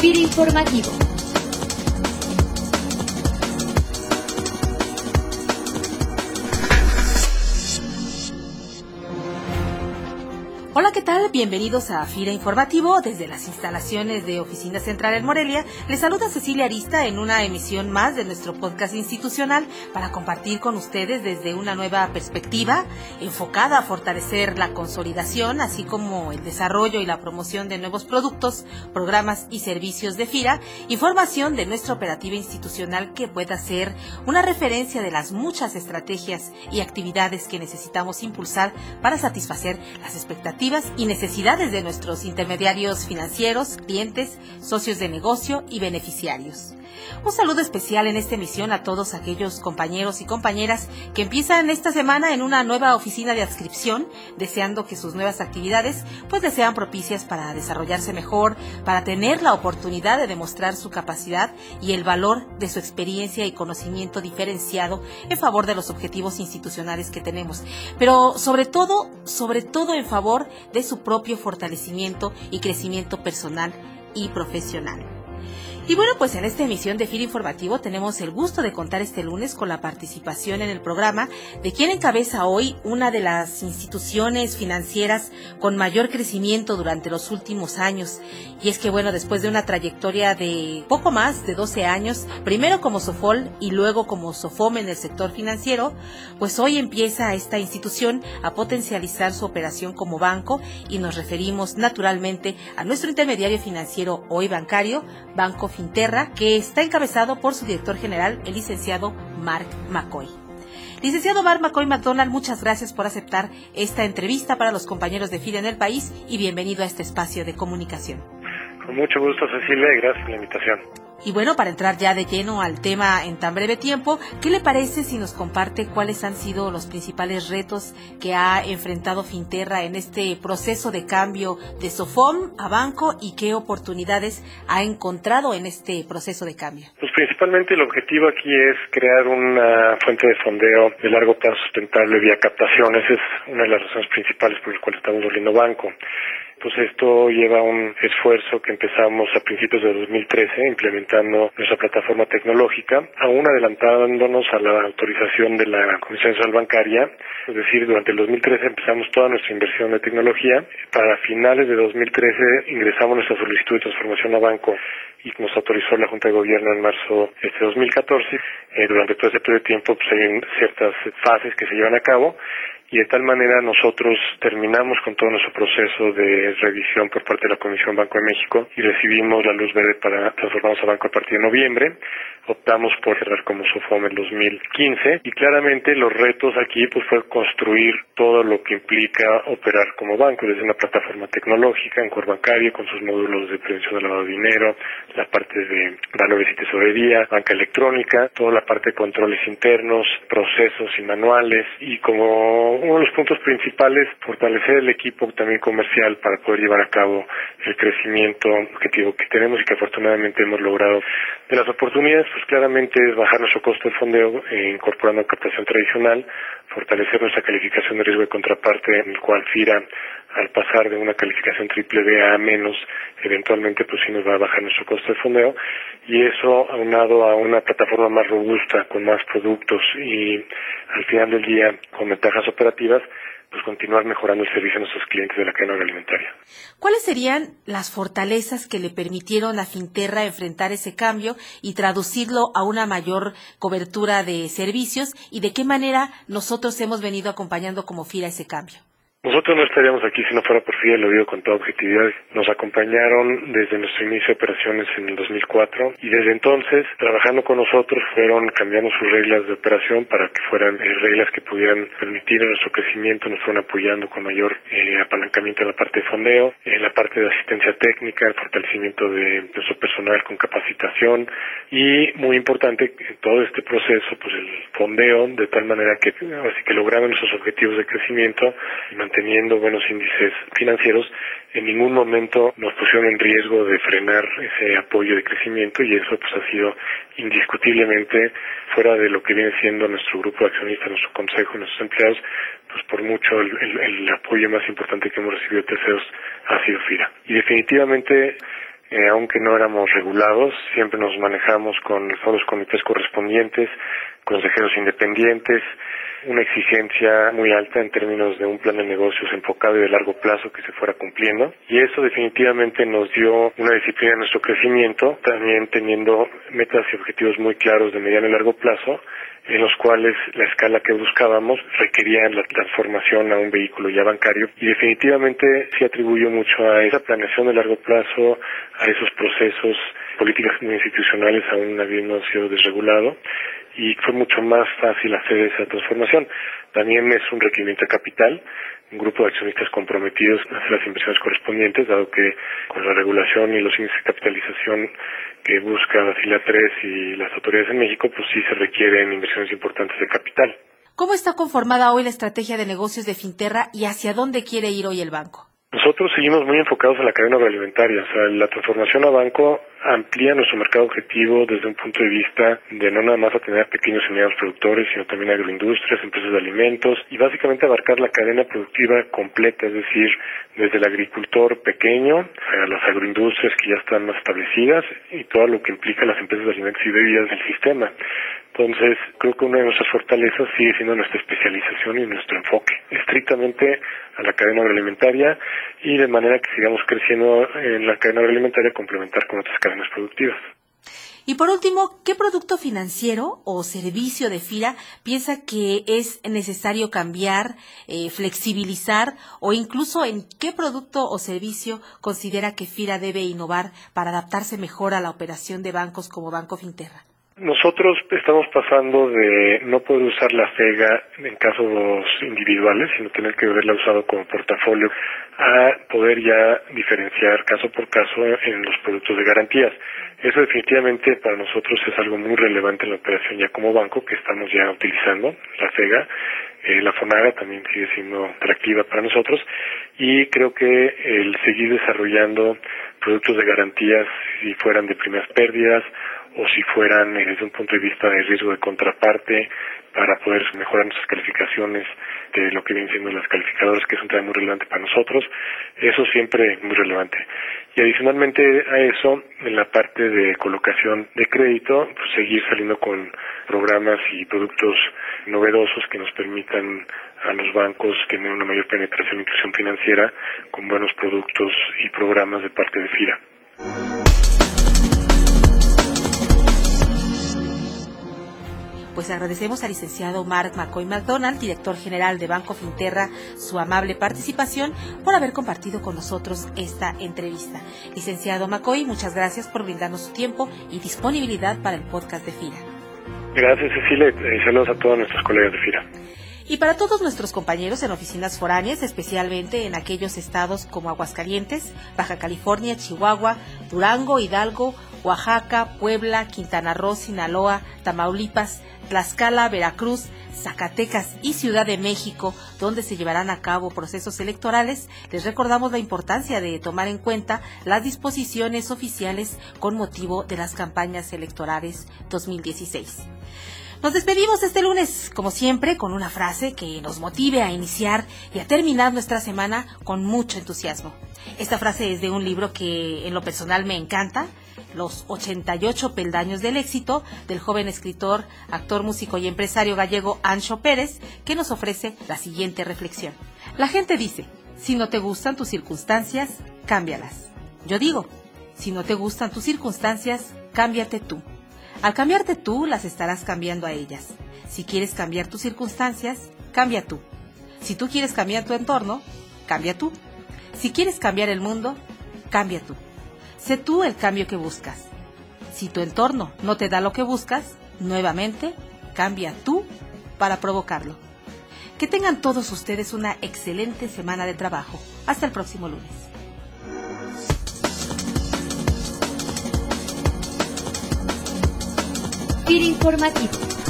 FIRA Informativo. ¿Qué tal? Bienvenidos a FIRA Informativo desde las instalaciones de Oficina Central en Morelia. Les saluda Cecilia Arista en una emisión más de nuestro podcast institucional para compartir con ustedes desde una nueva perspectiva enfocada a fortalecer la consolidación, así como el desarrollo y la promoción de nuevos productos, programas y servicios de FIRA, información de nuestra operativa institucional que pueda ser una referencia de las muchas estrategias y actividades que necesitamos impulsar para satisfacer las expectativas y necesidades de nuestros intermediarios financieros, clientes, socios de negocio y beneficiarios. Un saludo especial en esta emisión a todos aquellos compañeros y compañeras que empiezan esta semana en una nueva oficina de adscripción, deseando que sus nuevas actividades pues les sean propicias para desarrollarse mejor, para tener la oportunidad de demostrar su capacidad y el valor de su experiencia y conocimiento diferenciado en favor de los objetivos institucionales que tenemos, pero sobre todo, sobre todo en favor de su propio fortalecimiento y crecimiento personal y profesional. Y bueno, pues en esta emisión de FIR Informativo tenemos el gusto de contar este lunes con la participación en el programa de quien encabeza hoy una de las instituciones financieras con mayor crecimiento durante los últimos años. Y es que bueno, después de una trayectoria de poco más de 12 años, primero como Sofol y luego como Sofom en el sector financiero, pues hoy empieza esta institución a potencializar su operación como banco y nos referimos naturalmente a nuestro intermediario financiero hoy bancario, Banco Finterra, que está encabezado por su director general, el licenciado Mark McCoy. Licenciado Mark McCoy McDonald, muchas gracias por aceptar esta entrevista para los compañeros de FIDE en el país y bienvenido a este espacio de comunicación. Con mucho gusto, Cecilia, y gracias por la invitación. Y bueno, para entrar ya de lleno al tema en tan breve tiempo, ¿qué le parece si nos comparte cuáles han sido los principales retos que ha enfrentado Finterra en este proceso de cambio de Sofom a banco y qué oportunidades ha encontrado en este proceso de cambio? Pues principalmente el objetivo aquí es crear una fuente de fondeo de largo plazo sustentable vía captaciones. Es una de las razones principales por las cuales estamos volviendo banco pues esto lleva un esfuerzo que empezamos a principios de 2013 implementando nuestra plataforma tecnológica, aún adelantándonos a la autorización de la Comisión Nacional Bancaria, es decir, durante el 2013 empezamos toda nuestra inversión de tecnología, para finales de 2013 ingresamos nuestra solicitud de transformación a banco y nos autorizó la Junta de Gobierno en marzo de este 2014. Eh, durante todo ese periodo de tiempo pues, hay ciertas fases que se llevan a cabo y de tal manera nosotros terminamos con todo nuestro proceso de revisión por parte de la Comisión Banco de México y recibimos la luz verde para transformarnos a banco a partir de noviembre. Optamos por cerrar como SOFOM en 2015 y claramente los retos aquí pues fue construir todo lo que implica operar como banco, desde una plataforma tecnológica en core bancario con sus módulos de prevención de lavado de dinero, la parte de valores y tesorería, banca electrónica, toda la parte de controles internos, procesos y manuales y como uno de los puntos principales, fortalecer el equipo también comercial para poder llevar a cabo el crecimiento objetivo que tenemos y que afortunadamente hemos logrado. De las oportunidades, pues claramente es bajar nuestro costo de fondeo eh, incorporando captación tradicional, fortalecer nuestra calificación de riesgo de contraparte, en el cual FIRA, al pasar de una calificación triple B a menos, eventualmente pues sí nos va a bajar nuestro costo de fondeo y eso aunado a una plataforma más robusta, con más productos y al final del día con ventajas operativas, pues continuar mejorando el servicio a nuestros clientes de la cadena agroalimentaria. ¿Cuáles serían las fortalezas que le permitieron a Finterra enfrentar ese cambio y traducirlo a una mayor cobertura de servicios y de qué manera nosotros hemos venido acompañando como FIRA ese cambio? Nosotros no estaríamos aquí si no fuera por FIA, lo digo con toda objetividad. Nos acompañaron desde nuestro inicio de operaciones en el 2004 y desde entonces, trabajando con nosotros, fueron cambiando sus reglas de operación para que fueran eh, reglas que pudieran permitir nuestro crecimiento, nos fueron apoyando con mayor eh, apalancamiento en la parte de fondeo, en la parte de asistencia técnica, el fortalecimiento de nuestro personal con capacitación y, muy importante, todo este proceso, pues el fondeo, de tal manera que así que lograron nuestros objetivos de crecimiento y teniendo buenos índices financieros, en ningún momento nos pusieron en riesgo de frenar ese apoyo de crecimiento y eso pues ha sido indiscutiblemente fuera de lo que viene siendo nuestro grupo de accionistas, nuestro consejo, nuestros empleados, pues por mucho el, apoyo más importante que hemos recibido de terceros ha sido FIRA. Y definitivamente eh, aunque no éramos regulados, siempre nos manejamos con todos los comités correspondientes, consejeros independientes, una exigencia muy alta en términos de un plan de negocios enfocado y de largo plazo que se fuera cumpliendo. Y eso definitivamente nos dio una disciplina en nuestro crecimiento, también teniendo metas y objetivos muy claros de mediano y largo plazo, en los cuales la escala que buscábamos requería la transformación a un vehículo ya bancario y definitivamente se atribuyó mucho a esa planeación de largo plazo, a esos procesos, políticas institucionales aún habiendo sido desregulado y fue mucho más fácil hacer esa transformación. También es un requerimiento de capital, un grupo de accionistas comprometidos a hacer las inversiones correspondientes, dado que con la regulación y los índices de capitalización que busca la FILA 3 y las autoridades en México, pues sí se requieren inversiones importantes de capital. ¿Cómo está conformada hoy la estrategia de negocios de Finterra y hacia dónde quiere ir hoy el banco? Nosotros seguimos muy enfocados en la cadena agroalimentaria. O sea, la transformación a banco amplía nuestro mercado objetivo desde un punto de vista de no nada más atender pequeños y medianos productores, sino también agroindustrias, empresas de alimentos y básicamente abarcar la cadena productiva completa, es decir, desde el agricultor pequeño a las agroindustrias que ya están más establecidas y todo lo que implica las empresas de alimentos y bebidas del sistema. Entonces, creo que una de nuestras fortalezas sigue siendo nuestra especialización y nuestro enfoque, estrictamente a la cadena agroalimentaria y de manera que sigamos creciendo en la cadena agroalimentaria complementar con otras cadenas productivas. Y por último, ¿qué producto financiero o servicio de FIRA piensa que es necesario cambiar, eh, flexibilizar o incluso en qué producto o servicio considera que FIRA debe innovar para adaptarse mejor a la operación de bancos como Banco Finterra? Nosotros estamos pasando de no poder usar la FEGA en casos individuales, sino tener que haberla usado como portafolio, a poder ya diferenciar caso por caso en los productos de garantías. Eso definitivamente para nosotros es algo muy relevante en la operación ya como banco que estamos ya utilizando, la FEGA. Eh, la FONAGA también sigue siendo atractiva para nosotros y creo que el seguir desarrollando productos de garantías si fueran de primeras pérdidas o si fueran eh, desde un punto de vista de riesgo de contraparte para poder mejorar nuestras calificaciones de lo que vienen siendo las calificadoras, que es un tema muy relevante para nosotros. Eso siempre es muy relevante. Y adicionalmente a eso, en la parte de colocación de crédito, pues seguir saliendo con programas y productos novedosos que nos permitan a los bancos tener una mayor penetración e inclusión financiera con buenos productos y programas de parte de FIRA. Pues agradecemos al licenciado Mark McCoy McDonald, director general de Banco Finterra, su amable participación por haber compartido con nosotros esta entrevista. Licenciado McCoy, muchas gracias por brindarnos su tiempo y disponibilidad para el podcast de FIRA. Gracias, Cecilia, y saludos a todos nuestros colegas de FIRA. Y para todos nuestros compañeros en oficinas foráneas, especialmente en aquellos estados como Aguascalientes, Baja California, Chihuahua, Durango, Hidalgo, Oaxaca, Puebla, Quintana Roo, Sinaloa, Tamaulipas, Tlaxcala, Veracruz, Zacatecas y Ciudad de México, donde se llevarán a cabo procesos electorales, les recordamos la importancia de tomar en cuenta las disposiciones oficiales con motivo de las campañas electorales 2016. Nos despedimos este lunes, como siempre, con una frase que nos motive a iniciar y a terminar nuestra semana con mucho entusiasmo. Esta frase es de un libro que en lo personal me encanta, Los 88 peldaños del éxito, del joven escritor, actor, músico y empresario gallego Ancho Pérez, que nos ofrece la siguiente reflexión. La gente dice, si no te gustan tus circunstancias, cámbialas. Yo digo, si no te gustan tus circunstancias, cámbiate tú. Al cambiarte tú, las estarás cambiando a ellas. Si quieres cambiar tus circunstancias, cambia tú. Si tú quieres cambiar tu entorno, cambia tú. Si quieres cambiar el mundo, cambia tú. Sé tú el cambio que buscas. Si tu entorno no te da lo que buscas, nuevamente, cambia tú para provocarlo. Que tengan todos ustedes una excelente semana de trabajo. Hasta el próximo lunes. Informativo